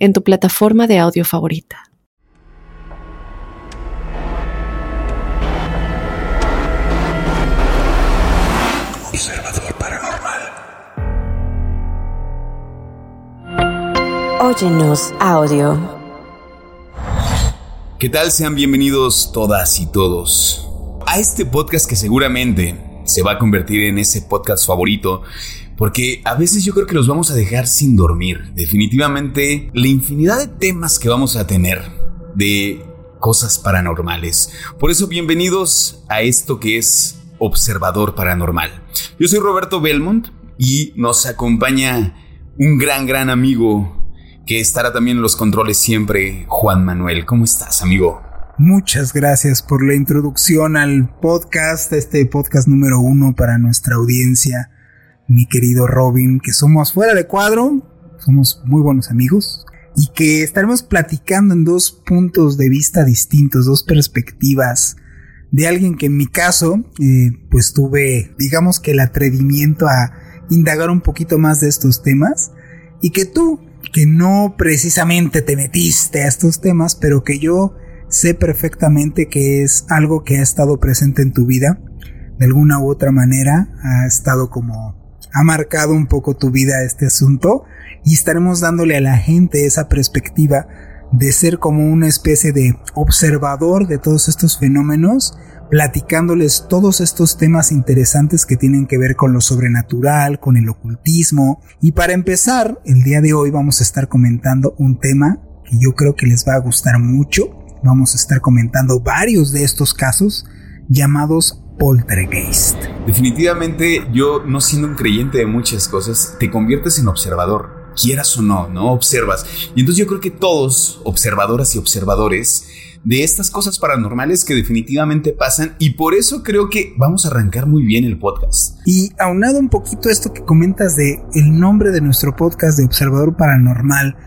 en tu plataforma de audio favorita. Observador Paranormal. Óyenos audio. ¿Qué tal? Sean bienvenidos todas y todos a este podcast que seguramente se va a convertir en ese podcast favorito porque a veces yo creo que los vamos a dejar sin dormir. Definitivamente, la infinidad de temas que vamos a tener de cosas paranormales. Por eso, bienvenidos a esto que es Observador Paranormal. Yo soy Roberto Belmont y nos acompaña un gran, gran amigo que estará también en los controles siempre, Juan Manuel. ¿Cómo estás, amigo? Muchas gracias por la introducción al podcast, este podcast número uno para nuestra audiencia mi querido Robin, que somos fuera de cuadro, somos muy buenos amigos y que estaremos platicando en dos puntos de vista distintos, dos perspectivas de alguien que en mi caso, eh, pues tuve, digamos que el atrevimiento a indagar un poquito más de estos temas y que tú, que no precisamente te metiste a estos temas, pero que yo sé perfectamente que es algo que ha estado presente en tu vida, de alguna u otra manera, ha estado como ha marcado un poco tu vida este asunto y estaremos dándole a la gente esa perspectiva de ser como una especie de observador de todos estos fenómenos, platicándoles todos estos temas interesantes que tienen que ver con lo sobrenatural, con el ocultismo. Y para empezar, el día de hoy vamos a estar comentando un tema que yo creo que les va a gustar mucho. Vamos a estar comentando varios de estos casos llamados poltergeist. Definitivamente yo, no siendo un creyente de muchas cosas, te conviertes en observador. Quieras o no, ¿no? Observas. Y entonces yo creo que todos, observadoras y observadores, de estas cosas paranormales que definitivamente pasan y por eso creo que vamos a arrancar muy bien el podcast. Y aunado un poquito esto que comentas de el nombre de nuestro podcast de Observador Paranormal,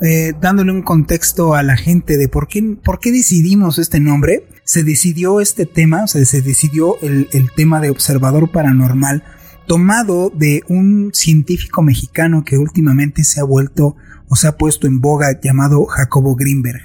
eh, dándole un contexto a la gente de por qué, por qué decidimos este nombre, se decidió este tema, o sea, se decidió el, el tema de observador paranormal tomado de un científico mexicano que últimamente se ha vuelto o se ha puesto en boga llamado Jacobo Greenberg,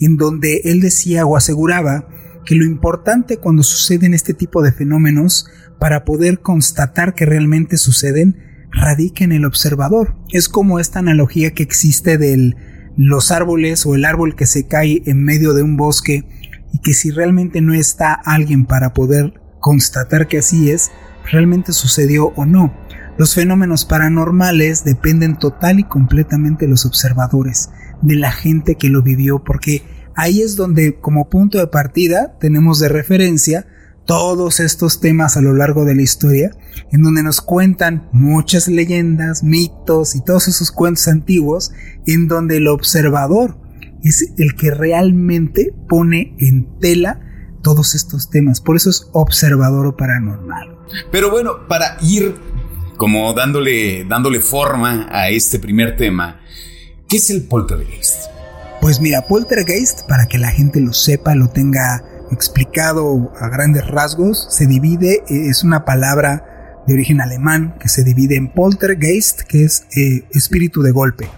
en donde él decía o aseguraba que lo importante cuando suceden este tipo de fenómenos para poder constatar que realmente suceden radica en el observador. Es como esta analogía que existe de los árboles o el árbol que se cae en medio de un bosque y que si realmente no está alguien para poder constatar que así es, realmente sucedió o no. Los fenómenos paranormales dependen total y completamente de los observadores, de la gente que lo vivió, porque ahí es donde como punto de partida tenemos de referencia todos estos temas a lo largo de la historia, en donde nos cuentan muchas leyendas, mitos y todos esos cuentos antiguos, en donde el observador es el que realmente pone en tela todos estos temas. Por eso es observador o paranormal. Pero bueno, para ir como dándole, dándole forma a este primer tema, ¿qué es el poltergeist? Pues mira, poltergeist, para que la gente lo sepa, lo tenga explicado a grandes rasgos, se divide, eh, es una palabra de origen alemán que se divide en poltergeist, que es eh, espíritu de golpe.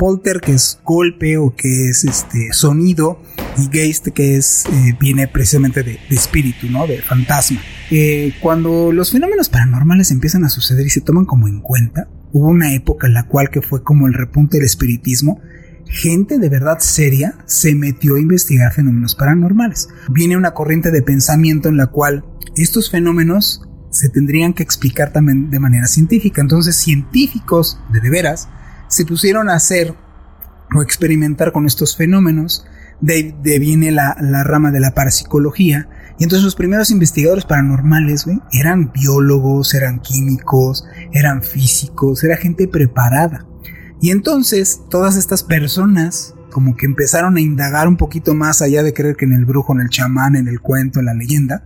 Polter, que es golpe o que es este sonido, y Geist, que es eh, viene precisamente de, espíritu, ¿no? De fantasma. cuando los fenómenos paranormales empiezan a suceder y se toman como en cuenta, hubo una época en la cual que fue como el repunte del espiritismo, gente de verdad seria se metió a investigar fenómenos paranormales. Viene una corriente de pensamiento en la cual estos fenómenos se tendrían que explicar también de manera científica. Entonces científicos de veras se pusieron a hacer o experimentar con estos fenómenos. De, de viene la, la, rama de la parapsicología. Y entonces los primeros investigadores paranormales eran biólogos, eran químicos, eran físicos, era gente preparada. Y entonces todas estas personas como que empezaron a indagar un poquito más allá de creer que en el brujo, en el chamán, en el cuento, en la leyenda,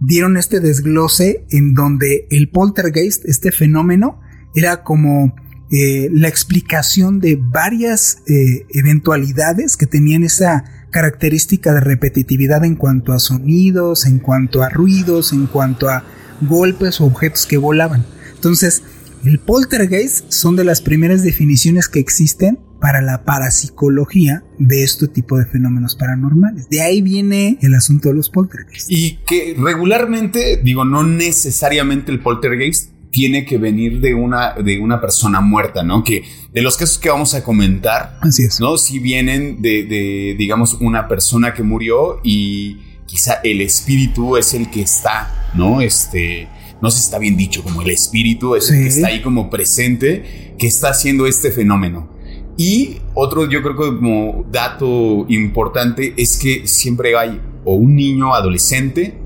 dieron este desglose en donde el poltergeist, este fenómeno, era como eh, la explicación de varias eh, eventualidades que tenían esa característica de repetitividad en cuanto a sonidos, en cuanto a ruidos, en cuanto a golpes o objetos que volaban. Entonces, el poltergeist son de las primeras definiciones que existen para la parapsicología de este tipo de fenómenos paranormales. De ahí viene el asunto de los poltergeist. Y que regularmente, digo, no necesariamente el poltergeist tiene que venir de una, de una persona muerta, ¿no? Que de los casos que vamos a comentar, Así es. ¿no? Si vienen de, de, digamos, una persona que murió y quizá el espíritu es el que está, ¿no? Este, no sé si está bien dicho, como el espíritu es el que está ahí como presente, que está haciendo este fenómeno. Y otro, yo creo que como dato importante es que siempre hay o un niño adolescente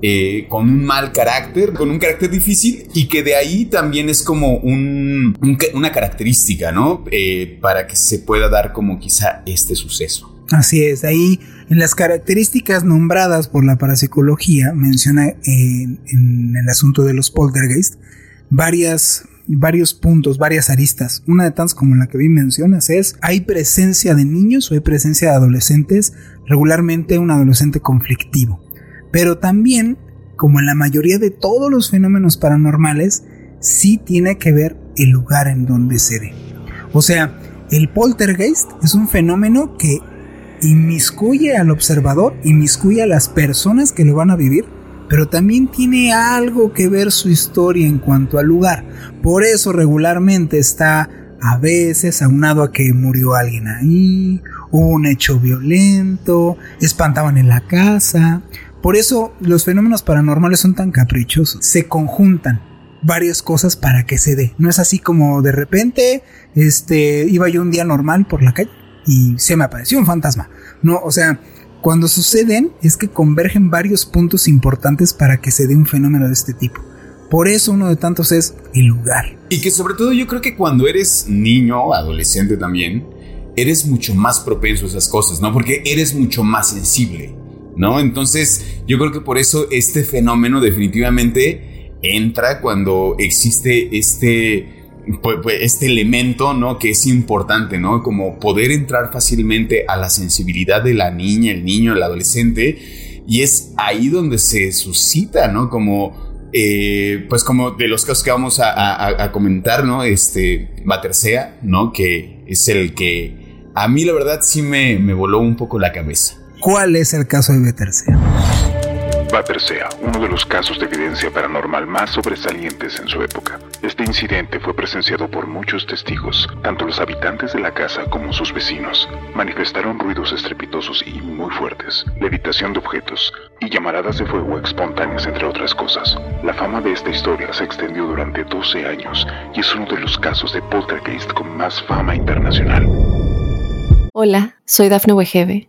eh, con un mal carácter, con un carácter difícil y que de ahí también es como una característica, ¿no? Eh, para que se pueda dar como quizá este suceso. Así es, ahí en las características nombradas por la parapsicología menciona eh, en el asunto de los poltergeist varias, varios puntos, varias aristas. Una de tantas como la que bien mencionas es, hay presencia de niños o hay presencia de adolescentes, regularmente un adolescente conflictivo. Pero también, como en la mayoría de todos los fenómenos paranormales, sí tiene que ver el lugar en donde se ve. O sea, el poltergeist es un fenómeno que inmiscuye al observador, inmiscuye a las personas que lo van a vivir, pero también tiene algo que ver su historia en cuanto al lugar. Por eso regularmente está a veces aunado a que murió alguien ahí, hubo un hecho violento, espantaban en la casa. Por eso los fenómenos paranormales son tan caprichosos, se conjuntan varias cosas para que se dé. No es así como de repente, este, iba yo un día normal por la calle y se me apareció un fantasma. No, o sea, cuando suceden es que convergen varios puntos importantes para que se dé un fenómeno de este tipo. Por eso uno de tantos es el lugar. Y que sobre todo yo creo que cuando eres niño, adolescente también, eres mucho más propenso a esas cosas, ¿no? Porque eres mucho más sensible, ¿no? Entonces yo creo que por eso este fenómeno definitivamente entra cuando existe este, pues, pues, este elemento, ¿no? Que es importante, ¿no? Como poder entrar fácilmente a la sensibilidad de la niña, el niño, el adolescente. Y es ahí donde se suscita, ¿no? Como eh, pues como de los casos que vamos a, a- comentar, ¿no? Este, Batersea, ¿no? Que es el que a mí la verdad sí me, me voló un poco la cabeza. ¿Cuál es el caso de Betersea? Batersea, uno de los casos de evidencia paranormal más sobresalientes en su época. Este incidente fue presenciado por muchos testigos, tanto los habitantes de la casa como sus vecinos. Manifestaron ruidos estrepitosos y muy fuertes, levitación de objetos y llamaradas de fuego espontáneas, entre otras cosas. La fama de esta historia se extendió durante 12 años y es uno de los casos de poltergeist con más fama internacional. Hola, soy Dafne Wegebe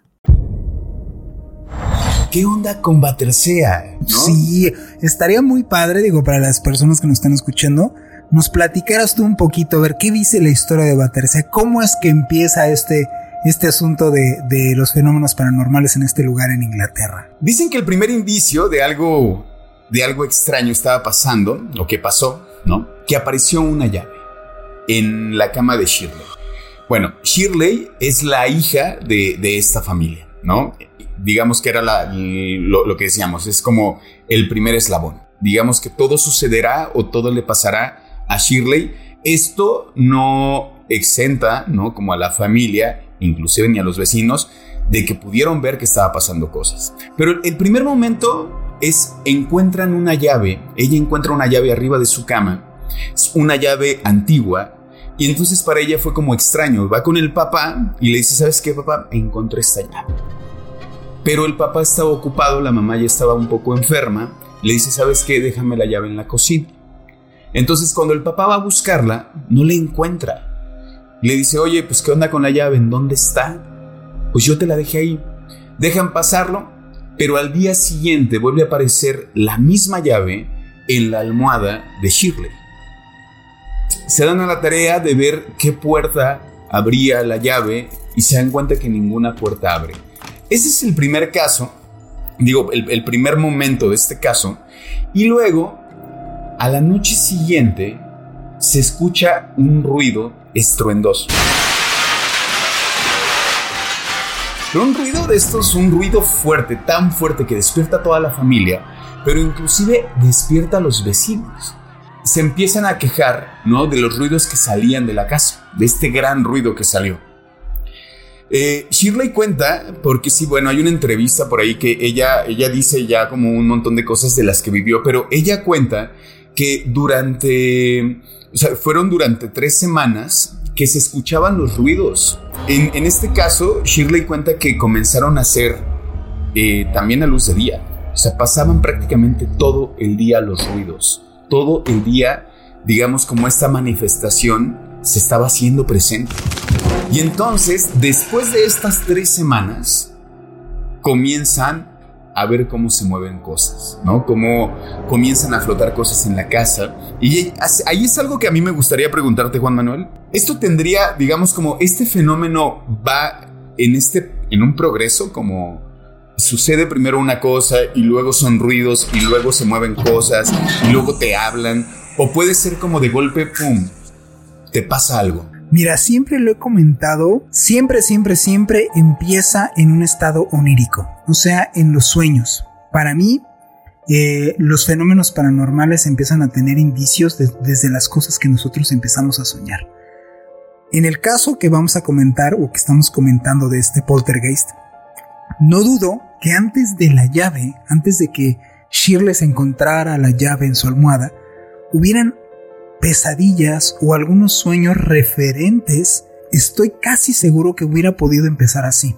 ¿Qué onda con Batersea? ¿no? Sí, estaría muy padre, digo, para las personas que nos están escuchando, nos platicaras tú un poquito, a ver qué dice la historia de Batersea, cómo es que empieza este, este asunto de, de los fenómenos paranormales en este lugar en Inglaterra. Dicen que el primer indicio de algo, de algo extraño estaba pasando, o que pasó, ¿no? Que apareció una llave en la cama de Shirley. Bueno, Shirley es la hija de, de esta familia, ¿no? Digamos que era la- lo, que decíamos, es como el primer eslabón. Digamos que todo sucederá o todo le pasará a Shirley. Esto no exenta, ¿no? Como a la familia, inclusive ni a los vecinos, de que pudieron ver que estaba pasando cosas. Pero el primer momento es encuentran una llave, ella encuentra una llave arriba de su cama, es una llave antigua Y entonces para ella fue como extraño. Va con el papá y le dice, ¿sabes qué, papá? Encontré esta llave. Pero el papá estaba ocupado, la mamá ya estaba un poco enferma. Le dice, ¿sabes qué? Déjame la llave en la cocina. Entonces cuando el papá va a buscarla, no la encuentra. Le dice, oye, pues ¿qué onda con la llave? ¿En dónde está? Pues yo te la dejé ahí. Dejan pasarlo, pero al día siguiente vuelve a aparecer la misma llave en la almohada de Shirley. Se dan a la tarea de ver qué puerta abría la llave y se dan cuenta que ninguna puerta abre. Ese es el primer caso, digo, el, primer momento de este caso. Y luego, a la noche siguiente, se escucha un ruido estruendoso. Un ruido de estos, un ruido fuerte, tan fuerte que despierta a toda la familia, pero inclusive despierta a los vecinos. Se empiezan a quejar, ¿no? De los ruidos que salían de la casa, de este gran ruido que salió. Eh, Shirley cuenta, porque sí, bueno, hay una entrevista por ahí que ella, ella dice ya como un montón de cosas de las que vivió, pero ella cuenta que durante, o sea, fueron durante tres semanas que se escuchaban los ruidos. En, este caso, Shirley cuenta que comenzaron a ser eh, también a luz de día. O sea, pasaban prácticamente todo el día los ruidos. Todo el día, digamos, como esta manifestación se estaba haciendo presente. Y entonces, después de estas tres semanas, comienzan a ver cómo se mueven cosas, ¿no? Cómo comienzan a flotar cosas en la casa. Y ahí es algo que a mí me gustaría preguntarte, Juan Manuel. Esto tendría, digamos, como este fenómeno va en este, en un progreso, como sucede primero una cosa y luego son ruidos y luego se mueven cosas y luego te hablan. O puede ser como de golpe, pum, te pasa algo. Mira, siempre lo he comentado, siempre, siempre, siempre empieza en un estado onírico, o sea, en los sueños. Para mí, eh, los fenómenos paranormales empiezan a tener indicios desde las cosas que nosotros empezamos a soñar. En el caso que vamos a comentar o que estamos comentando de este poltergeist, no dudo que antes de la llave, antes de que Shirley se encontrara la llave en su almohada, hubieran pesadillas o algunos sueños referentes, estoy casi seguro que hubiera podido empezar así.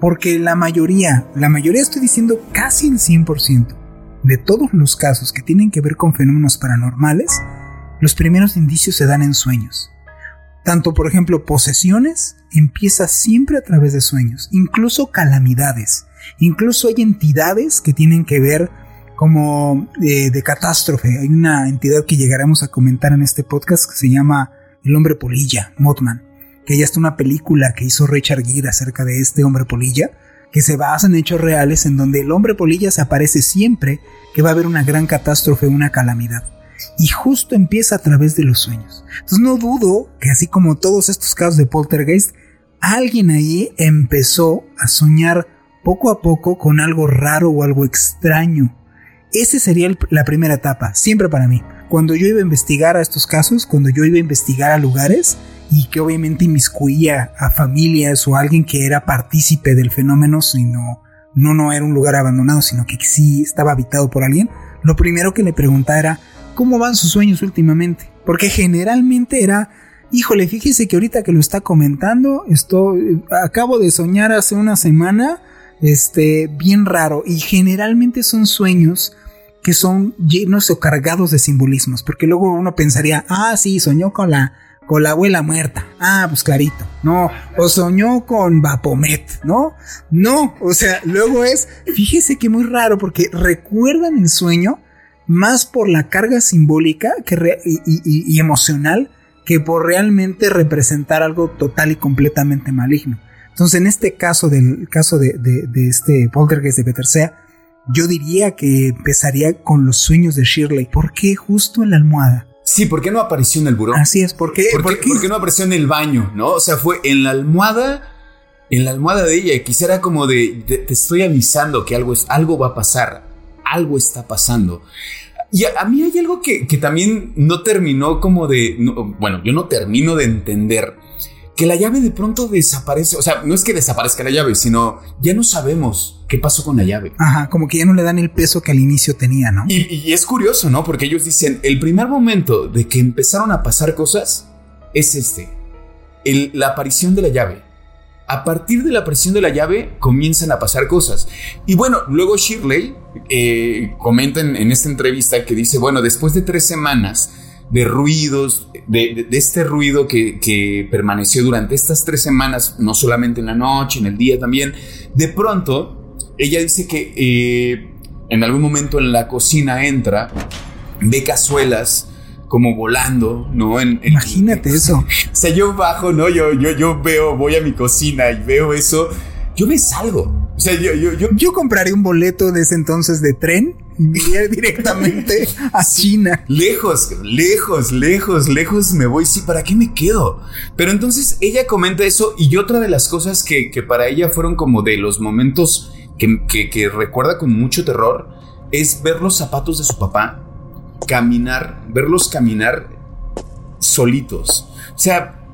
Porque la mayoría, la mayoría estoy diciendo casi el 100%, de todos los casos que tienen que ver con fenómenos paranormales, los primeros indicios se dan en sueños. Tanto, por ejemplo, posesiones empieza siempre a través de sueños, incluso calamidades, incluso hay entidades que tienen que ver como eh, de catástrofe. Hay una entidad que llegaremos a comentar en este podcast que se llama El hombre polilla, Mothman, que ya está una película que hizo Richard Gere acerca de este hombre polilla, que se basa en hechos reales en donde el hombre polilla se aparece siempre que va a haber una gran catástrofe, una calamidad. Y justo empieza a través de los sueños. Entonces no dudo que así como todos estos casos de poltergeist, alguien ahí empezó a soñar poco a poco con algo raro o algo extraño esa sería la primera etapa, siempre para mí. Cuando yo iba a investigar a estos casos, cuando yo iba a investigar a lugares y que obviamente inmiscuía a familias o alguien que era partícipe del fenómeno, sino no, no era un lugar abandonado, sino que sí estaba habitado por alguien, lo primero que le preguntaba era, ¿cómo van sus sueños últimamente? Porque generalmente era, híjole, fíjese que ahorita que lo está comentando, esto, acabo de soñar hace una semana, este, bien raro, y generalmente son sueños que son llenos o cargados de simbolismos, porque luego uno pensaría, ah, sí, soñó con la, con la abuela muerta, ah, pues clarito, no, o soñó con Vapomet, ¿no? No, o sea, luego es, fíjese que muy raro, porque recuerdan el sueño más por la carga simbólica que y, emocional que por realmente representar algo total y completamente maligno. Entonces, en este caso del caso de, de, de este poltergeist de Petersea, yo diría que empezaría con los sueños de Shirley. ¿Por qué justo en la almohada? Sí, ¿por qué no apareció en el buró? Así es, ¿por qué? ¿Por, qué, no apareció en el baño? ¿No? O sea, fue en la almohada, en la almohada de ella. Quisiera como de, te estoy avisando que algo, es, algo va a pasar, algo está pasando. Y a, mí hay algo que, también no terminó como de, bueno, yo no termino de entender que la llave de pronto desaparece. O sea, no es que desaparezca la llave, sino ya no sabemos qué pasó con la llave. Ajá, como que ya no le dan el peso que al inicio tenía, ¿no? Y, es curioso, ¿no? Porque ellos dicen, el primer momento de que empezaron a pasar cosas, es este, la aparición de la llave. A partir de la aparición de la llave comienzan a pasar cosas. Y bueno, luego Shirley eh, comenta en, esta entrevista que dice, bueno, después de tres semanas de ruidos, de, este ruido que, permaneció durante estas tres semanas, no solamente en la noche, en el día también, de pronto ella dice que eh, en algún momento en la cocina entra, ve cazuelas, como volando, ¿no? Imagínate eso. O sea, yo bajo, ¿no? Yo, yo, yo veo, voy a mi cocina y veo eso. Yo me salgo. O sea, yo, yo, yo, yo compraré un boleto de ese entonces de tren directamente a China. Lejos, lejos, lejos, lejos me voy. Sí, ¿para qué me quedo? Pero entonces ella comenta eso y otra de las cosas que, que para ella fueron como de los momentos que, que, que recuerda con mucho terror es ver los zapatos de su papá caminar, verlos caminar solitos. O sea,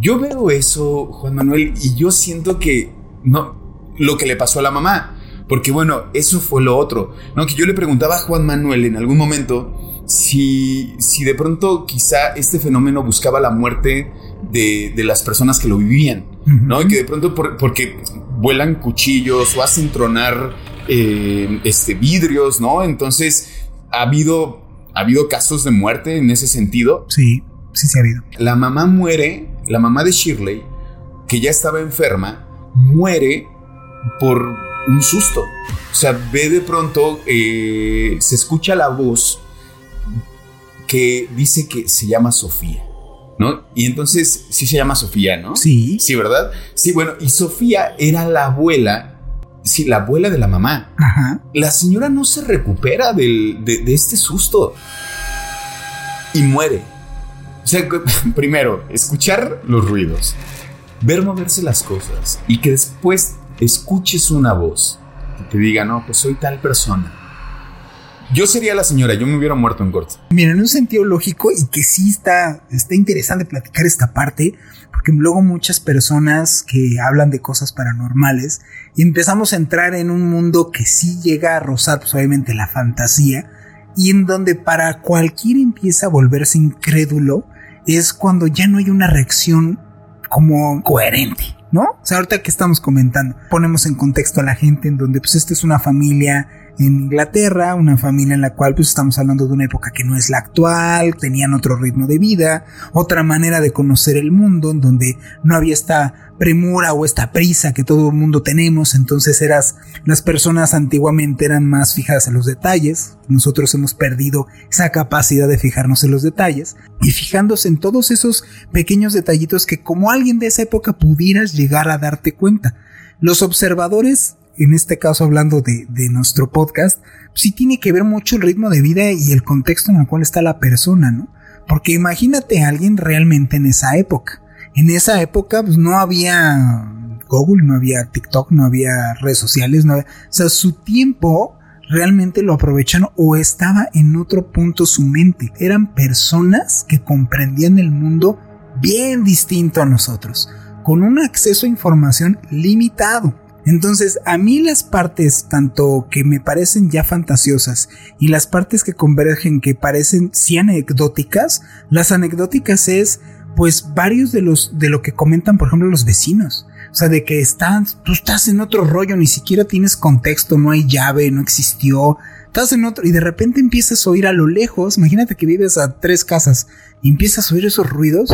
yo veo eso, Juan Manuel, y yo siento que no, lo que le pasó a la mamá. Porque bueno, eso fue lo otro. ¿no? Que yo le preguntaba a Juan Manuel en algún momento si, si de pronto quizá este fenómeno buscaba la muerte de, las personas que lo vivían. ¿no? Y que de pronto porque vuelan cuchillos o hacen tronar eh, este, vidrios, ¿no? Entonces ha habido, ha habido casos de muerte en ese sentido. Sí, sí, sí ha habido. La mamá muere, la mamá de Shirley, que ya estaba enferma, muere por un susto. O sea, ve de pronto, eh, se escucha la voz que dice que se llama Sofía. ¿No? Y entonces sí se llama Sofía, ¿no? Sí. Sí, ¿verdad? Sí, bueno, y Sofía era la abuela Sí, la abuela de la mamá. La señora no se recupera de, este susto y muere. O sea, primero, escuchar los ruidos, ver moverse las cosas y que después escuches una voz que te diga, no, pues soy tal persona. Yo sería la señora, yo me hubiera muerto en corto. Mira, en un sentido lógico y que sí está, está interesante platicar esta parte, porque luego muchas personas que hablan de cosas paranormales y empezamos a entrar en un mundo que sí llega a rozar pues, obviamente la fantasía y en donde para cualquiera empieza a volverse incrédulo es cuando ya no hay una reacción como coherente. ¿No? O sea, ahorita que estamos comentando, ponemos en contexto a la gente en donde pues esta es una familia en Inglaterra, una familia en la cual pues estamos hablando de una época que no es la actual, tenían otro ritmo de vida, otra manera de conocer el mundo, en donde no había esta premura o esta prisa que todo el mundo tenemos, entonces eras, las personas antiguamente eran más fijadas en los detalles, nosotros hemos perdido esa capacidad de fijarnos en los detalles, y fijándose en todos esos pequeños detallitos que como alguien de esa época pudieras llegar a darte cuenta. Los observadores en este caso hablando de, nuestro podcast, sí tiene que ver mucho el ritmo de vida y el contexto en el cual está la persona, ¿no? Porque imagínate a alguien realmente en esa época. En esa época pues, no había Google, no había TikTok, no había redes sociales, no o sea, su tiempo realmente lo aprovecharon o estaba en otro punto su mente. Eran personas que comprendían el mundo bien distinto a nosotros, con un acceso a información limitado. Entonces, a mí las partes tanto que me parecen ya fantasiosas y las partes que convergen que parecen sí anecdóticas, las anecdóticas es pues varios de los de lo que comentan, por ejemplo, los vecinos. O sea, de que están, tú estás en otro rollo, ni siquiera tienes contexto, no hay llave, no existió. Estás en otro y de repente empiezas a oír a lo lejos, imagínate que vives a tres casas y empiezas a oír esos ruidos.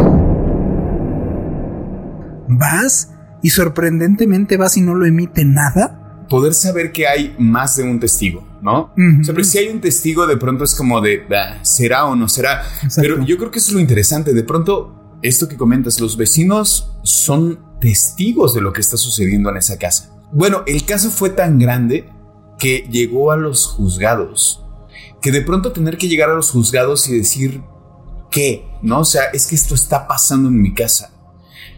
Vas y sorprendentemente vas y no lo emite nada. Poder saber que hay más de un testigo, ¿no? si hay un testigo, de pronto es como de, ah, ¿será o no será? Pero yo creo que eso es lo interesante. De pronto, esto que comentas, los vecinos son testigos de lo que está sucediendo en esa casa. Bueno, el caso fue tan grande que llegó a los juzgados. Que de pronto tener que llegar a los juzgados y decir, ¿qué? ¿No? O sea, es que esto está pasando en mi casa.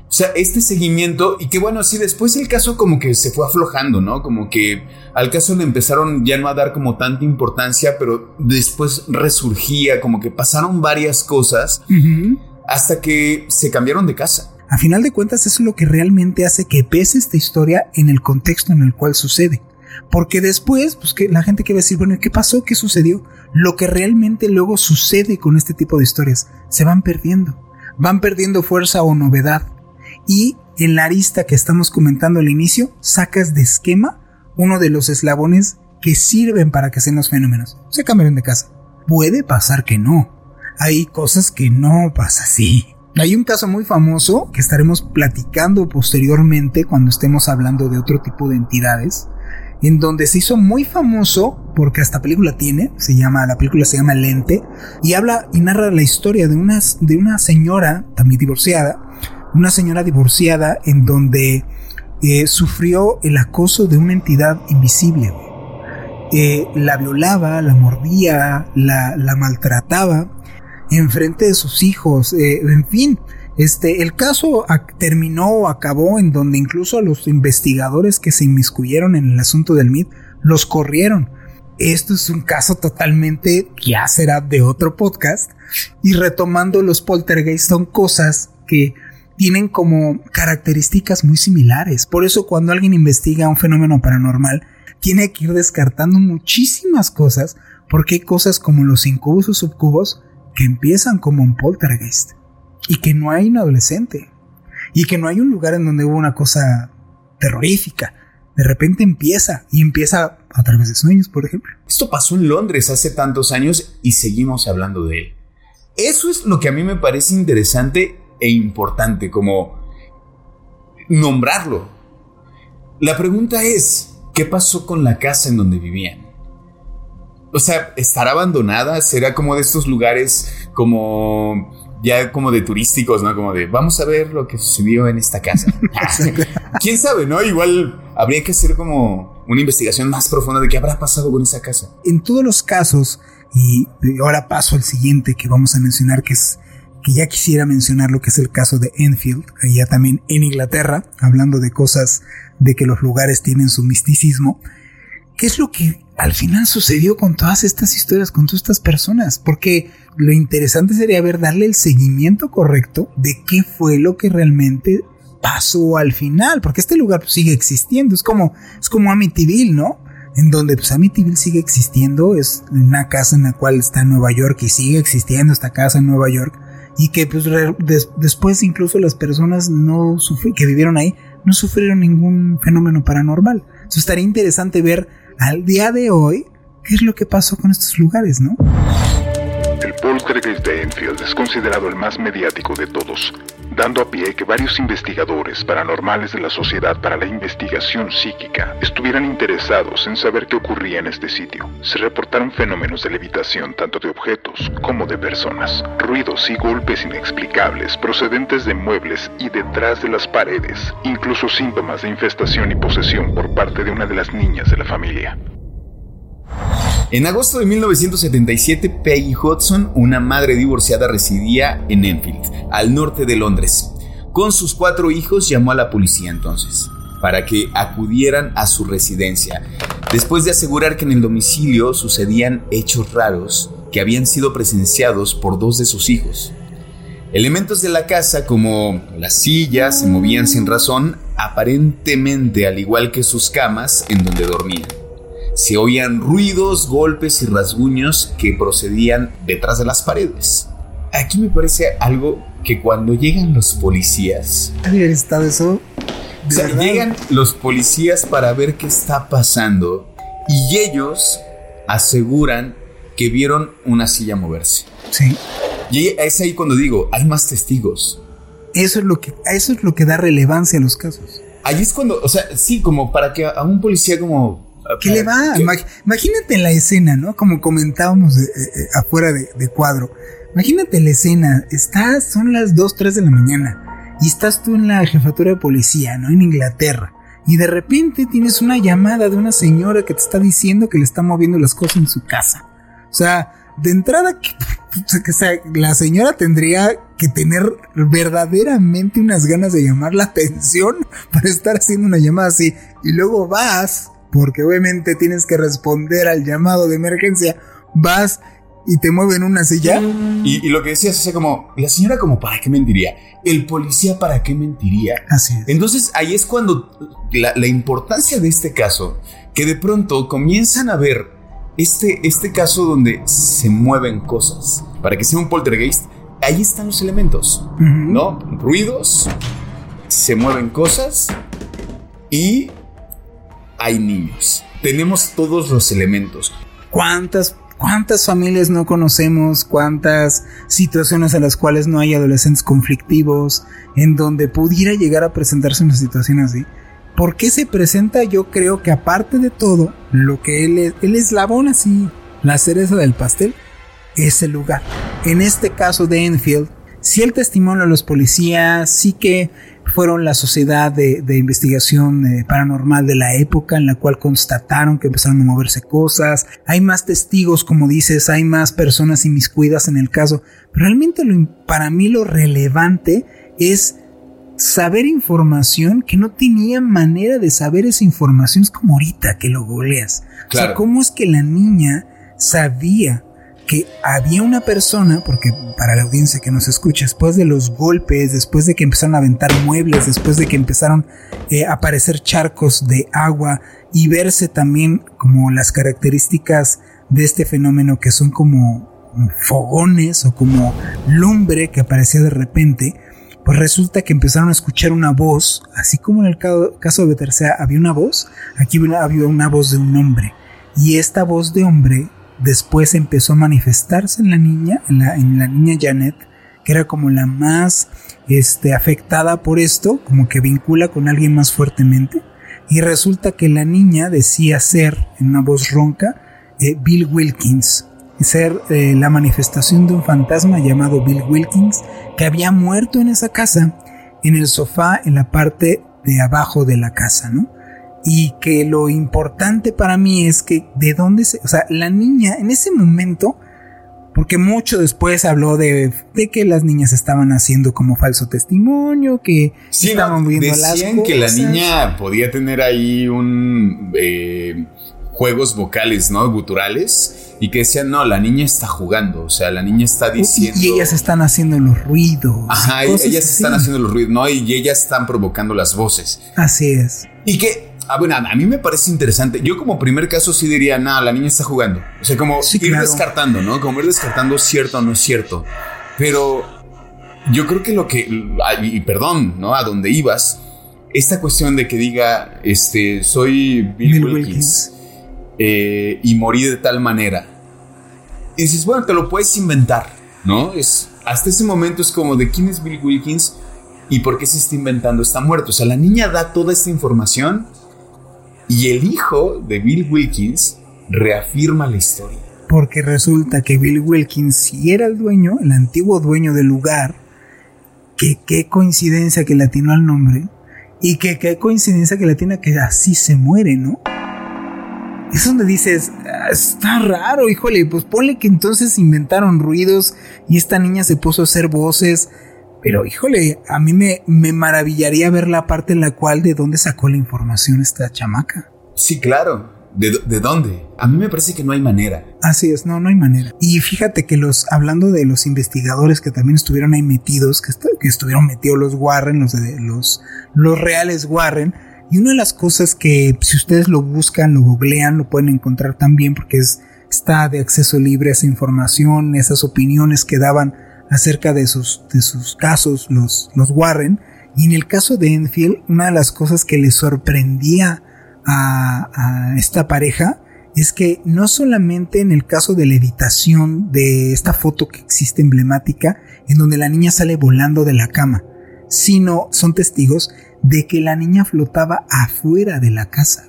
O sea, este seguimiento y que bueno, sí, después el caso como que se fue aflojando, ¿no? Como que al caso le empezaron ya no a dar como tanta importancia, pero después resurgía, como que pasaron varias cosas hasta que se cambiaron de casa. A final de cuentas, eso es lo que realmente hace que pese esta historia en el contexto en el cual sucede. Porque después, pues que la gente quiere decir, bueno, ¿qué pasó? ¿Qué sucedió? Lo que realmente luego sucede con este tipo de historias se van perdiendo van perdiendo fuerza o novedad. Y en la arista que estamos comentando al inicio, sacas de esquema uno de los eslabones que sirven para que sean los fenómenos. Se cambian de casa. Puede pasar que no. Hay cosas que no pasa así. Hay un caso muy famoso que estaremos platicando posteriormente cuando estemos hablando de otro tipo de entidades, en donde se hizo muy famoso porque esta película tiene, se llama la película se llama Lente y habla y narra la historia de una de una señora también divorciada, una señora divorciada en donde eh, sufrió el acoso de una entidad invisible. Eh, la violaba, la mordía, la, la maltrataba en frente de sus hijos, eh, en fin, este, el caso terminó o acabó en donde incluso a los investigadores que se inmiscuyeron en el asunto del MIT los corrieron. Esto es un caso totalmente ya será de otro podcast. Y retomando los poltergeist son cosas que tienen como características muy similares. Por eso cuando alguien investiga un fenómeno paranormal, tiene que ir descartando muchísimas cosas porque hay cosas como los incubos o subcubos que empiezan como un poltergeist y que no hay un adolescente y que no hay un lugar en donde hubo una cosa terrorífica. De repente empieza y empieza a través de sueños, por ejemplo. Esto pasó en Londres hace tantos años y seguimos hablando de él. Eso es lo que a mí me parece interesante e importante, como nombrarlo. La pregunta es, ¿qué pasó con la casa en donde vivían? O sea, ¿estará abandonada? ¿Será como de estos lugares como ya como de turísticos, ¿no? Como de, vamos a ver lo que sucedió en esta casa. ¿Quién sabe, no? Igual habría que hacer como una investigación más profunda de qué habrá pasado con esa casa. En todos los casos, y ahora paso al siguiente que vamos a mencionar, que es que ya quisiera mencionar lo que es el caso de Enfield, ya también en Inglaterra, hablando de cosas de que los lugares tienen su misticismo. ¿Qué es lo que al final sucedió con todas estas historias, con todas estas personas? Porque lo interesante sería ver, darle el seguimiento correcto de qué fue lo que realmente pasó al final, porque este lugar sigue existiendo, es como, es como Amityville, ¿no? En donde pues Amityville sigue existiendo, es una casa en la cual está Nueva York y sigue existiendo esta casa en Nueva York y que pues después incluso las personas no que vivieron ahí no sufrieron ningún fenómeno paranormal. Eso estaría interesante ver al día de hoy qué es lo que pasó con estos lugares, ¿no? Poltergeist de Enfield es considerado el más mediático de todos, dando a pie que varios investigadores paranormales de la Sociedad para la Investigación Psíquica estuvieran interesados en saber qué ocurría en este sitio. Se reportaron fenómenos de levitación tanto de objetos como de personas, ruidos y golpes inexplicables procedentes de muebles y detrás de las paredes, incluso síntomas de infestación y posesión por parte de una de las niñas de la familia. En agosto de 1977, Peggy Hudson, una madre divorciada, residía en Enfield, al norte de Londres. Con sus cuatro hijos llamó a la policía entonces, para que acudieran a su residencia, después de asegurar que en el domicilio sucedían hechos raros que habían sido presenciados por dos de sus hijos. Elementos de la casa como las sillas se movían sin razón, aparentemente al igual que sus camas en donde dormían. Se oían ruidos, golpes y rasguños que procedían detrás de las paredes. Aquí me parece algo que cuando llegan los policías... está eso? O sea, llegan los policías para ver qué está pasando y ellos aseguran que vieron una silla moverse. Sí. Y es ahí cuando digo, hay más testigos. Eso es lo que, eso es lo que da relevancia a los casos. Ahí es cuando, o sea, sí, como para que a un policía como ¿Qué le va? Imagínate la escena, ¿no? Como comentábamos eh, eh, afuera de, cuadro. Imagínate la escena. Estás, son las 2, 3 de la mañana. Y estás tú en la jefatura de policía, ¿no? En Inglaterra. Y de repente tienes una llamada de una señora que te está diciendo que le está moviendo las cosas en su casa. O sea, de entrada, que, la señora tendría que tener verdaderamente unas ganas de llamar la atención para estar haciendo una llamada así. Y luego vas porque obviamente tienes que responder al llamado de emergencia, vas y te mueven una silla. Y, lo que decías, o sea, como, la señora como, ¿para qué mentiría? El policía, ¿para qué mentiría? Así es. Entonces ahí es cuando la, la importancia de este caso, que de pronto comienzan a ver este, este caso donde se mueven cosas. Para que sea un poltergeist, ahí están los elementos, ¿no? Ruidos, se mueven cosas y hay niños. Tenemos todos los elementos. ¿Cuántas ¿Cuántas familias no conocemos? ¿Cuántas situaciones en las cuales no hay adolescentes conflictivos? En donde pudiera llegar a presentarse una situación así. ¿Por qué se presenta? Yo creo que aparte de todo, lo que él es, el eslabón así, la cereza del pastel, es el lugar. En este caso de Enfield, si el testimonio de los policías, sí que fueron la sociedad de, investigación eh, paranormal de la época en la cual constataron que empezaron a moverse cosas. Hay más testigos, como dices, hay más personas inmiscuidas en el caso. Pero realmente para mí lo relevante es saber información que no tenía manera de saber esa información. Es como ahorita que lo goleas. O sea, ¿cómo es que la niña sabía que había una persona, porque para la audiencia que nos escucha, después de los golpes, después de que empezaron a aventar muebles, después de que empezaron eh, a aparecer charcos de agua y verse también como las características de este fenómeno que son como fogones o como lumbre que aparecía de repente, pues resulta que empezaron a escuchar una voz, así como en el caso de Betersea había una voz, aquí había una voz de un hombre. Y esta voz de hombre después empezó a manifestarse en la niña, en la, niña Janet, que era como la más este, afectada por esto, como que vincula con alguien más fuertemente. Y resulta que la niña decía ser, en una voz ronca, eh, Bill Wilkins, ser eh, la manifestación de un fantasma llamado Bill Wilkins, que había muerto en esa casa, en el sofá, en la parte de abajo de la casa, ¿no? Y que lo importante para mí es que de dónde se, o sea, la niña en ese momento, porque mucho después habló de, de que las niñas estaban haciendo como falso testimonio, que estaban viendo decían que la niña podía tener ahí un eh, juegos vocales, ¿no? Guturales. Y que decían, no, la niña está jugando, o sea, la niña está diciendo... Y ellas están haciendo los ruidos. Ajá, ellas están haciendo los ruidos, ¿no? Y ellas están provocando las voces. Así es. Y que Ah, bueno, a mí me parece interesante. Yo como primer caso sí diría, nada, la niña está jugando. O sea, como ir descartando, ¿no? Como ir descartando cierto o no es cierto. Pero yo creo que lo que, y perdón, ¿no? A donde ibas, esta cuestión de que diga, este, soy Bill, Wilkins, eh, y morí de tal manera. Y dices, bueno, te lo puedes inventar, ¿no? Es, hasta ese momento es como de quién es Bill Wilkins y por qué se está inventando, está muerto. O sea, la niña da toda esta información y el hijo de Bill Wilkins reafirma la historia. Porque resulta que Bill Wilkins, si era el dueño, el antiguo dueño del lugar, que qué coincidencia que le atinó al nombre, y que qué coincidencia que le atina que así se muere, ¿no? Es donde dices, ah, está raro, híjole, pues ponle que entonces inventaron ruidos y esta niña se puso a hacer voces pero híjole, a mí me, me maravillaría ver la parte en la cual de dónde sacó la información esta chamaca. Sí, claro. ¿De, ¿De, dónde? A mí me parece que no hay manera. Así es, no, no hay manera. Y fíjate que los, hablando de los investigadores que también estuvieron ahí metidos, que, que estuvieron metidos los Warren, los, de, los, los reales Warren, y una de las cosas que si ustedes lo buscan, lo googlean, lo pueden encontrar también porque es, está de acceso libre esa información, esas opiniones que daban acerca de sus, de sus casos, los, los Warren. Y en el caso de Enfield, una de las cosas que le sorprendía a, a esta pareja es que no solamente en el caso de la editación de esta foto que existe emblemática, en donde la niña sale volando de la cama, sino son testigos de que la niña flotaba afuera de la casa.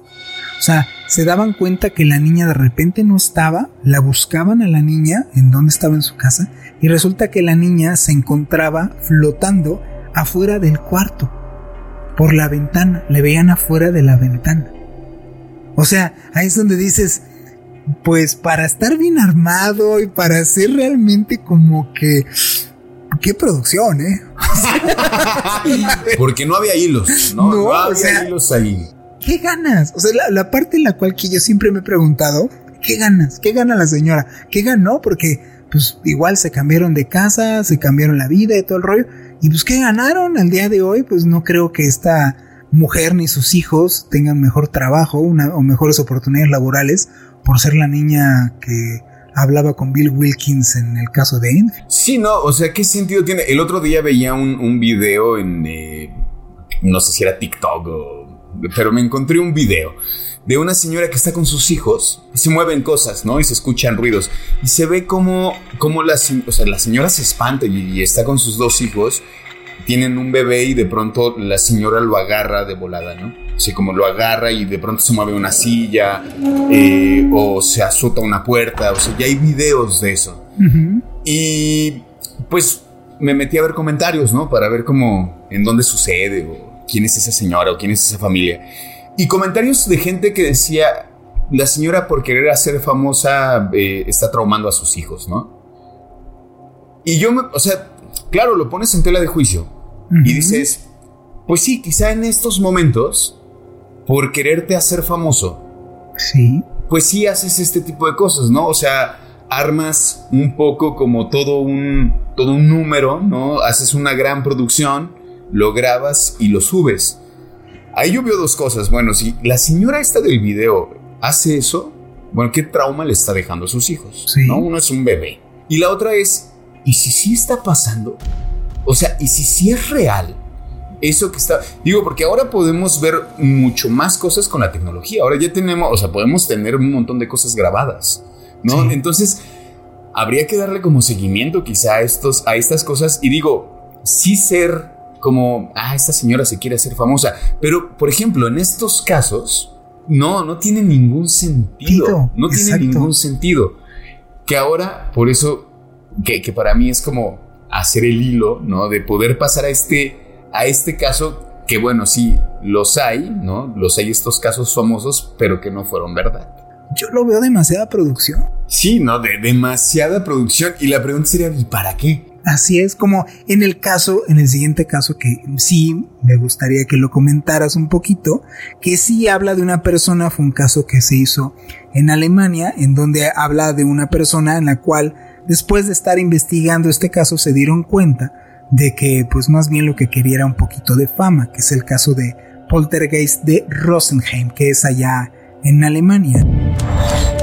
O sea, se daban cuenta que la niña de repente no estaba, la buscaban a la niña en donde estaba en su casa y resulta que la niña se encontraba flotando afuera del cuarto, por la ventana, le veían afuera de la ventana. O sea, ahí es donde dices, pues para estar bien armado y para ser realmente como que... Qué producción, ¿eh? Porque no había hilos, ¿no? No, había hilos ahí. ¿qué ganas? O sea, la, parte en la cual que yo siempre me he preguntado, ¿qué ganas? ¿Qué gana la señora? ¿Qué ganó? Porque, pues, igual se cambiaron de casa, se cambiaron la vida y todo el rollo. Y pues, ¿qué ganaron al día de hoy? Pues no creo que esta mujer ni sus hijos tengan mejor trabajo una, o mejores oportunidades laborales por ser la niña que hablaba con Bill Wilkins en el caso de Enfield. Sí, no, o sea, ¿qué sentido tiene? El otro día veía un, un video en, eh, no sé si era TikTok o, pero me encontré un video de una señora que está con sus hijos, se mueven cosas, ¿no? Y se escuchan ruidos. Y se ve como, como la, o sea, la señora se espanta y, está con sus dos hijos, tienen un bebé y de pronto la señora lo agarra de volada, ¿no? Así como lo agarra y de pronto se mueve una silla eh, o se azota una puerta, o sea, ya hay videos de eso. Y pues me metí a ver comentarios, ¿no? Para ver cómo, en dónde sucede o quién es esa señora o quién es esa familia. Y comentarios de gente que decía, la señora por querer hacer famosa eh, está traumando a sus hijos, ¿no? Y yo, me, o sea, claro, lo pones en tela de juicio y dices, pues sí, quizá en estos momentos, por quererte hacer famoso, sí. pues sí haces este tipo de cosas, ¿no? O sea, armas un poco como todo un, todo un número, ¿no? Haces una gran producción, lo grabas y lo subes. Ahí yo veo dos cosas. Bueno, si la señora esta del video hace eso, bueno, ¿qué trauma le está dejando a sus hijos? ¿no? Uno es un bebé. Y la otra es, ¿y si sí está pasando? O sea, ¿y si sí es real? Eso que está... Digo, porque ahora podemos ver mucho más cosas con la tecnología. Ahora ya tenemos, o sea, podemos tener un montón de cosas grabadas, ¿no? Entonces, habría que darle como seguimiento quizá a, estos, a estas cosas. Y digo, sí ser como, ah, esta señora se quiere hacer famosa. Pero, por ejemplo, en estos casos, no, no tiene ningún sentido. no tiene ningún sentido. Que ahora, por eso, que, que, para mí es como hacer el hilo, ¿no? De poder pasar a este, a este caso, que bueno, sí, los hay, ¿no? Los hay estos casos famosos, pero que no fueron verdad. Yo lo veo demasiada producción. Sí, ¿no? De demasiada producción. Y la pregunta sería, ¿y para qué? Así es como en el caso, en el siguiente caso que sí me gustaría que lo comentaras un poquito, que sí habla de una persona, fue un caso que se hizo en Alemania, en donde habla de una persona en la cual después de estar investigando este caso se dieron cuenta de que pues más bien lo que quería era un poquito de fama, que es el caso de Poltergeist de Rosenheim, que es allá en Alemania.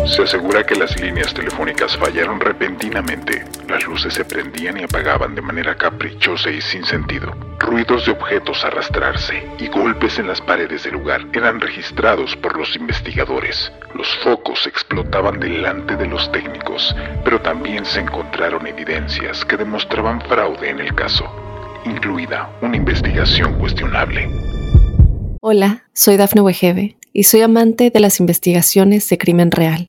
Se asegura que las líneas telefónicas fallaron repentinamente. Las luces se prendían y apagaban de manera caprichosa y sin sentido. Ruidos de objetos arrastrarse y golpes en las paredes del lugar eran registrados por los investigadores. Los focos explotaban delante de los técnicos, pero también se encontraron evidencias que demostraban fraude en el caso, incluida una investigación cuestionable. Hola, soy Dafne Wegebe y soy amante de las investigaciones de crimen real.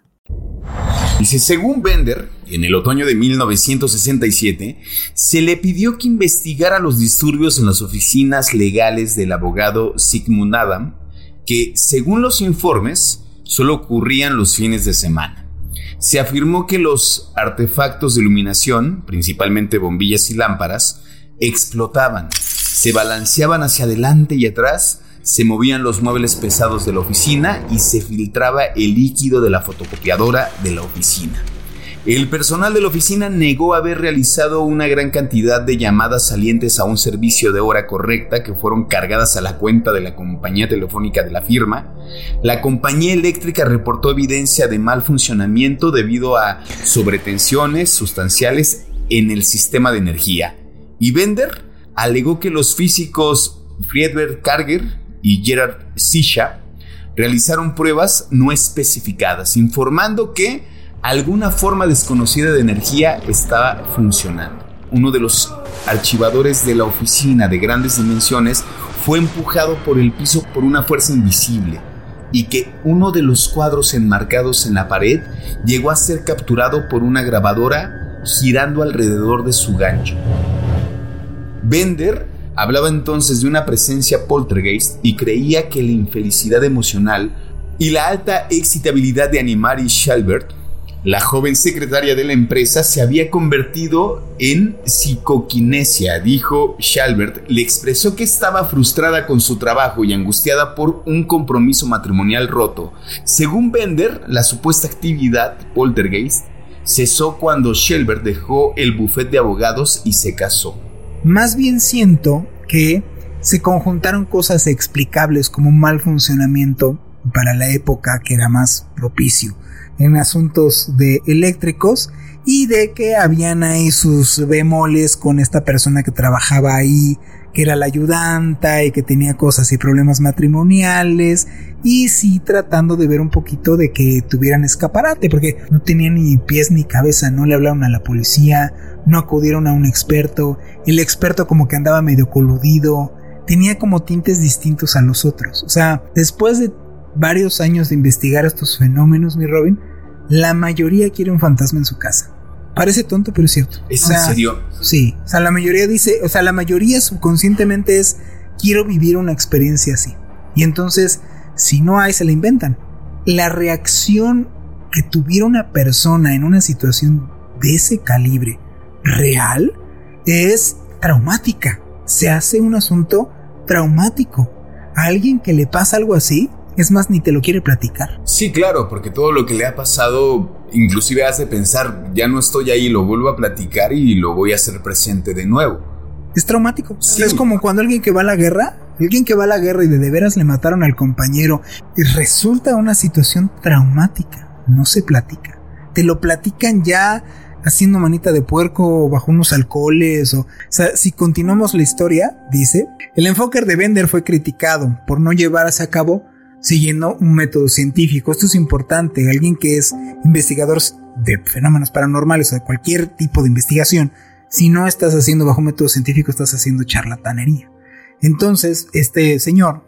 Dice, según Bender, en el otoño de 1967, se le pidió que investigara los disturbios en las oficinas legales del abogado Sigmund Adam, que, según los informes, solo ocurrían los fines de semana. Se afirmó que los artefactos de iluminación, principalmente bombillas y lámparas, explotaban, se balanceaban hacia adelante y atrás, se movían los muebles pesados de la oficina y se filtraba el líquido de la fotocopiadora de la oficina. El personal de la oficina negó haber realizado una gran cantidad de llamadas salientes a un servicio de hora correcta que fueron cargadas a la cuenta de la compañía telefónica de la firma. La compañía eléctrica reportó evidencia de mal funcionamiento debido a sobretensiones sustanciales en el sistema de energía. Y Bender alegó que los físicos Friedberg Karger y Gerard Sisha realizaron pruebas no especificadas, informando que alguna forma desconocida de energía estaba funcionando. Uno de los archivadores de la oficina de grandes dimensiones fue empujado por el piso por una fuerza invisible y que uno de los cuadros enmarcados en la pared llegó a ser capturado por una grabadora girando alrededor de su gancho. Bender Hablaba entonces de una presencia poltergeist y creía que la infelicidad emocional y la alta excitabilidad de Animari Shalbert La joven secretaria de la empresa se había convertido en psicoquinesia, dijo Shalbert. Le expresó que estaba frustrada con su trabajo y angustiada por un compromiso matrimonial roto. Según Bender, la supuesta actividad poltergeist cesó cuando Shelbert dejó el bufete de abogados y se casó. Más bien siento que se conjuntaron cosas explicables como un mal funcionamiento para la época que era más propicio en asuntos de eléctricos y de que habían ahí sus bemoles con esta persona que trabajaba ahí, que era la ayudanta y que tenía cosas y problemas matrimoniales y sí tratando de ver un poquito de que tuvieran escaparate porque no tenían ni pies ni cabeza, no le hablaron a la policía, no acudieron a un experto, el experto como que andaba medio coludido, tenía como tintes distintos a los otros, o sea, después de varios años de investigar estos fenómenos, mi Robin, la mayoría quiere un fantasma en su casa. Parece tonto, pero es cierto. ¿Es en serio? Sí. O sea, la mayoría dice, o sea, la mayoría subconscientemente es, quiero vivir una experiencia así. Y entonces, si no hay, se la inventan. La reacción que tuviera una persona en una situación de ese calibre real es traumática. Se hace un asunto traumático. A alguien que le pasa algo así, es más, ni te lo quiere platicar. Sí, claro, porque todo lo que le ha pasado inclusive hace pensar, ya no estoy ahí, lo vuelvo a platicar y lo voy a hacer presente de nuevo. Es traumático. Es como cuando alguien que va a la guerra, alguien que va a la guerra y de, de veras le mataron al compañero y resulta una situación traumática. No se platica. Te lo platican ya haciendo manita de puerco bajo unos alcoholes o, o sea, si continuamos la historia, dice, el enfoque de Bender fue criticado por no llevarse a cabo siguiendo un método científico. Esto es importante. Alguien que es investigador de fenómenos paranormales o de cualquier tipo de investigación, si no estás haciendo bajo método científico, estás haciendo charlatanería. Entonces, este señor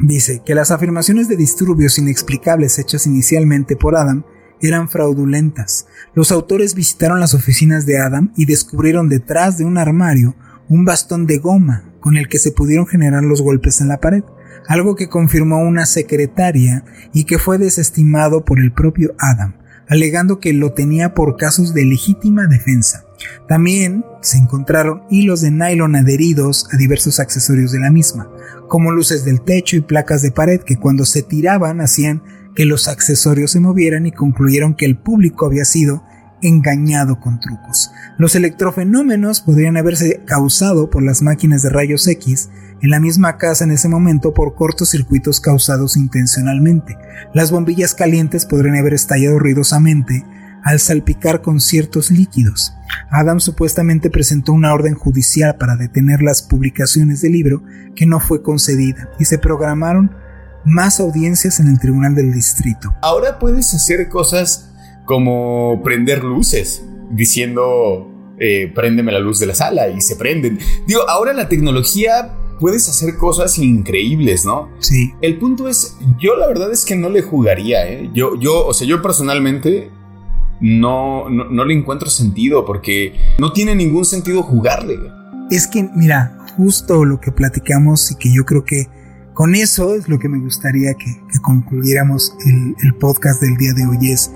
dice que las afirmaciones de disturbios inexplicables hechas inicialmente por Adam eran fraudulentas. Los autores visitaron las oficinas de Adam y descubrieron detrás de un armario un bastón de goma con el que se pudieron generar los golpes en la pared algo que confirmó una secretaria y que fue desestimado por el propio Adam, alegando que lo tenía por casos de legítima defensa. También se encontraron hilos de nylon adheridos a diversos accesorios de la misma, como luces del techo y placas de pared que cuando se tiraban hacían que los accesorios se movieran y concluyeron que el público había sido engañado con trucos. Los electrofenómenos podrían haberse causado por las máquinas de rayos X en la misma casa en ese momento por cortocircuitos causados intencionalmente. Las bombillas calientes podrían haber estallado ruidosamente al salpicar con ciertos líquidos. Adam supuestamente presentó una orden judicial para detener las publicaciones del libro que no fue concedida y se programaron más audiencias en el Tribunal del Distrito. Ahora puedes hacer cosas como prender luces, diciendo, eh, préndeme la luz de la sala y se prenden. Digo, ahora la tecnología puedes hacer cosas increíbles, ¿no? Sí. El punto es, yo la verdad es que no le jugaría, ¿eh? Yo, yo, o sea, yo personalmente no, no, no le encuentro sentido porque no tiene ningún sentido jugarle. Es que, mira, justo lo que platicamos y que yo creo que con eso es lo que me gustaría que, concluyéramos el, el podcast del día de hoy es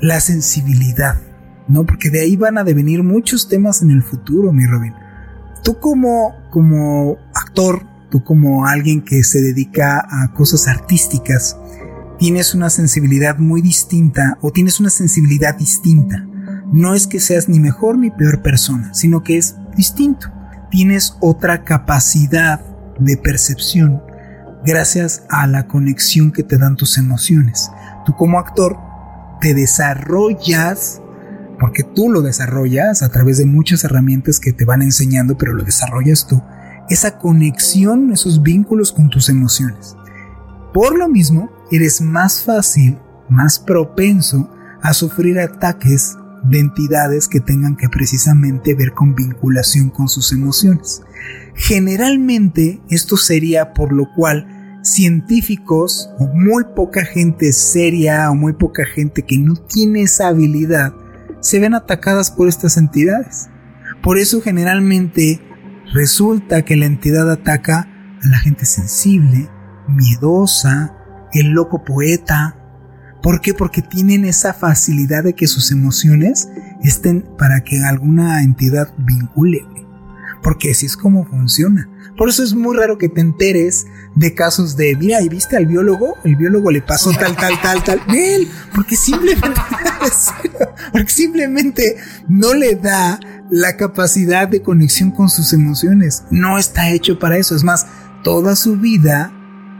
la sensibilidad, ¿no? Porque de ahí van a devenir muchos temas en el futuro, mi Robin. Tú como, como actor, tú como alguien que se dedica a cosas artísticas, tienes una sensibilidad muy distinta o tienes una sensibilidad distinta. No es que seas ni mejor ni peor persona, sino que es distinto. Tienes otra capacidad de percepción gracias a la conexión que te dan tus emociones. Tú como actor te desarrollas, porque tú lo desarrollas a través de muchas herramientas que te van enseñando, pero lo desarrollas tú, esa conexión, esos vínculos con tus emociones. Por lo mismo, eres más fácil, más propenso a sufrir ataques de entidades que tengan que precisamente ver con vinculación con sus emociones. Generalmente esto sería por lo cual científicos o muy poca gente seria o muy poca gente que no tiene esa habilidad se ven atacadas por estas entidades. Por eso generalmente resulta que la entidad ataca a la gente sensible, miedosa, el loco poeta, ¿Por qué? Porque tienen esa facilidad de que sus emociones estén para que alguna entidad vincule. Porque así es como funciona. Por eso es muy raro que te enteres de casos de, mira, ¿y viste al biólogo? El biólogo le pasó tal, tal, tal, tal. Él, porque simplemente, porque simplemente no le da la capacidad de conexión con sus emociones. No está hecho para eso. Es más, toda su vida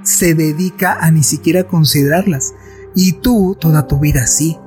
se dedica a ni siquiera considerarlas. Y tú, toda tu vida sí.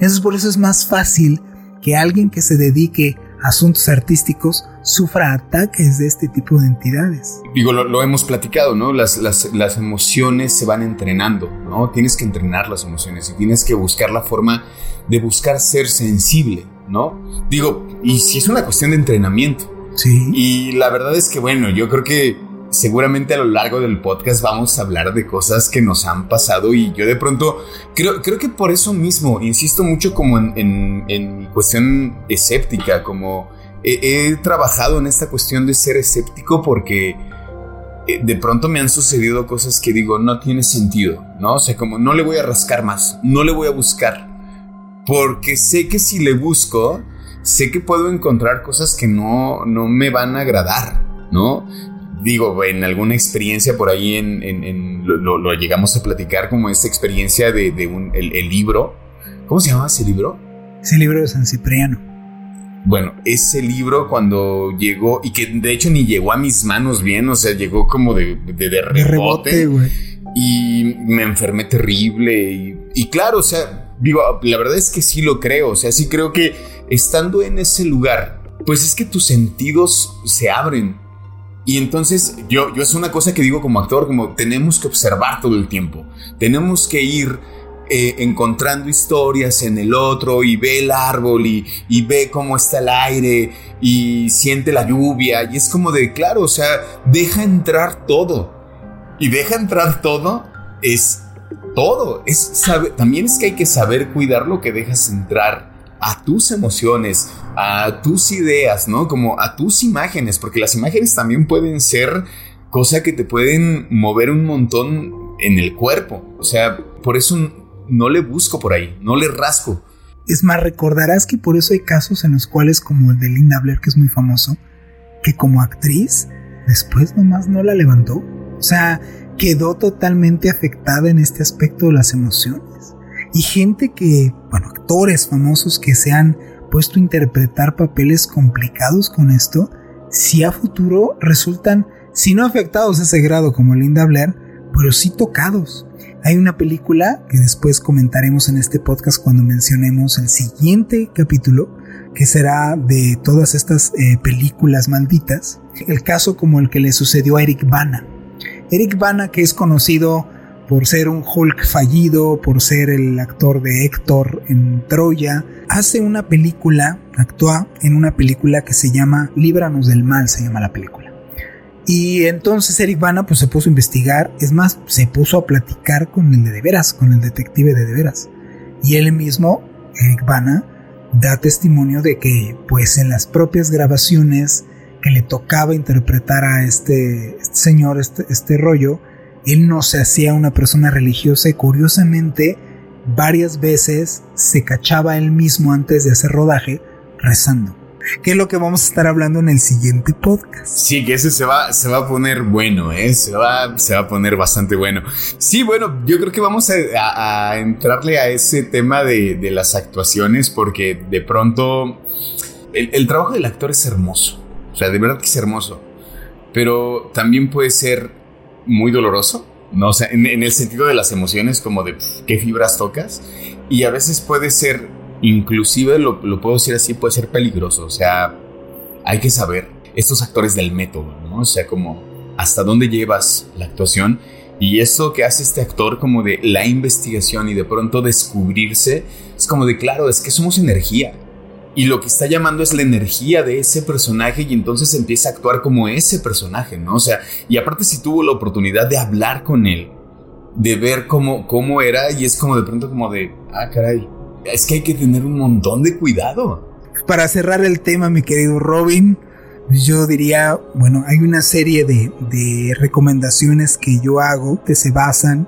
Eso por eso es más fácil que alguien que se dedique asuntos artísticos sufra ataques de este tipo de entidades. Digo, lo, hemos platicado, ¿no? Las, las, las, emociones se van entrenando, ¿no? Tienes que entrenar las emociones y tienes que buscar la forma de buscar ser sensible, ¿no? Digo, y si es una cuestión de entrenamiento. Sí. Y la verdad es que, bueno, yo creo que seguramente a lo largo del podcast vamos a hablar de cosas que nos han pasado y yo de pronto creo, creo que por eso mismo insisto mucho como en, en, cuestión escéptica, como he, trabajado en esta cuestión de ser escéptico porque eh, de pronto me han sucedido cosas que digo no tiene sentido, ¿no? O sea, como no le voy a rascar más, no le voy a buscar, porque sé que si le busco, sé que puedo encontrar cosas que no, no me van a agradar, ¿no? Digo, en alguna experiencia por ahí en, lo, llegamos a platicar como esta experiencia de, un, el, libro. ¿Cómo se llama ese libro? Ese libro de San Cipriano. Bueno, ese libro cuando llegó, y que de hecho ni llegó a mis manos bien, o sea, llegó como de, de, rebote. y me enfermé terrible. Y, y claro, o sea, digo, la verdad es que sí lo creo, o sea, sí creo que estando en ese lugar, pues es que tus sentidos se abren y entonces yo, yo es una cosa que digo como actor, como tenemos que observar todo el tiempo, tenemos que ir eh, encontrando historias en el otro y ve el árbol y, y, ve cómo está el aire y siente la lluvia y es como de, claro, o sea, deja entrar todo. Y deja entrar todo es todo. Es, sabe, también es que hay que saber cuidar lo que dejas entrar a tus emociones, a tus ideas, ¿no? Como a tus imágenes, porque las imágenes también pueden ser cosa que te pueden mover un montón en el cuerpo. O sea, por eso no le busco por ahí, no le rasco. Es más, recordarás que por eso hay casos en los cuales, como el de Linda Blair, que es muy famoso, que como actriz, después nomás no la levantó. O sea, quedó totalmente afectada en este aspecto de las emociones y gente que, bueno, actores famosos que se han puesto a interpretar papeles complicados con esto, si a futuro resultan, si no afectados a ese grado como Linda Blair, pero sí tocados. Hay una película que después comentaremos en este podcast cuando mencionemos el siguiente capítulo, que será de todas estas eh, películas malditas. El caso como el que le sucedió a Eric Bana. Eric Bana, que es conocido por ser un Hulk fallido, por ser el actor de Héctor en Troya, hace una película, actúa en una película que se llama Líbranos del Mal, se llama la película. Y entonces Eric Bana pues se puso a investigar, es más, se puso a platicar con el de, de veras, con el detective de de veras. Y él mismo, Eric Bana, da testimonio de que pues en las propias grabaciones que le tocaba interpretar a este, este señor, este, este rollo, él no se hacía una persona religiosa y curiosamente varias veces se cachaba él mismo antes de hacer rodaje rezando. Que es lo que vamos a estar hablando en el siguiente podcast. Sí, que ese se va, se va a poner bueno, ¿eh? se, va, se va a poner bastante bueno. Sí, bueno, yo creo que vamos a, entrarle a ese tema de, las actuaciones porque de pronto el, el trabajo del actor es hermoso. O sea, de verdad que es hermoso. Pero también puede ser muy doloroso, ¿no? O sea, en, el sentido de las emociones, como de qué fibras tocas, y a veces puede ser, inclusive lo, lo, puedo decir así, puede ser peligroso, o sea, hay que saber, estos actores del método, ¿no? O sea, como hasta dónde llevas la actuación. Y esto que hace este actor como de la investigación y de pronto descubrirse, es como de, claro, es que somos energía y lo que está llamando es la energía de ese personaje y entonces empieza a actuar como ese personaje, ¿no? O sea, y aparte si tuvo la oportunidad de hablar con él, de ver cómo, cómo era y es como de pronto como de, ah, caray, es que hay que tener un montón de cuidado. Para cerrar el tema, mi querido Robin, yo diría, bueno, hay una serie de, de recomendaciones que yo hago que se basan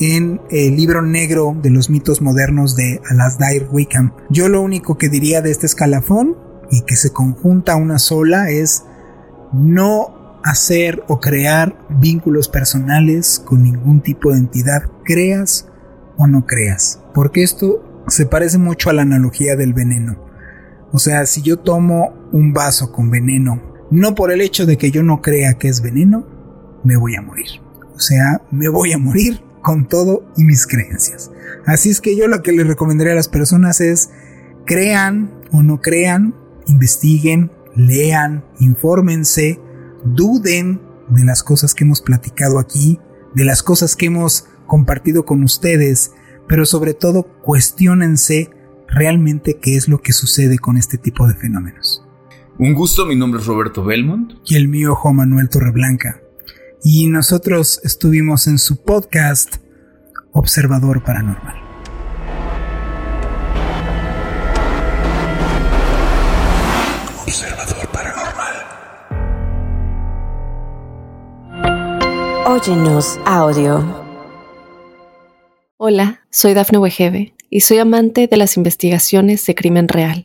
en el libro negro de los mitos modernos de Alasdair Wickham. Yo lo único que diría de este escalafón y que se conjunta una sola es no hacer o crear vínculos personales con ningún tipo de entidad, creas o no creas, porque esto se parece mucho a la analogía del veneno. O sea, si yo tomo un vaso con veneno, no por el hecho de que yo no crea que es veneno, me voy a morir. O sea, me voy a morir con todo y mis creencias. Así es que yo lo que les recomendaría a las personas es crean o no crean, investiguen, lean, infórmense, duden de las cosas que hemos platicado aquí, de las cosas que hemos compartido con ustedes, pero sobre todo cuestionense realmente qué es lo que sucede con este tipo de fenómenos. Un gusto, mi nombre es Roberto Belmont. Y el mío, Juan Manuel Torreblanca. Y nosotros estuvimos en su podcast Observador Paranormal. Observador Paranormal. Óyenos audio. Hola, soy Dafne Wegebe y soy amante de las investigaciones de crimen real.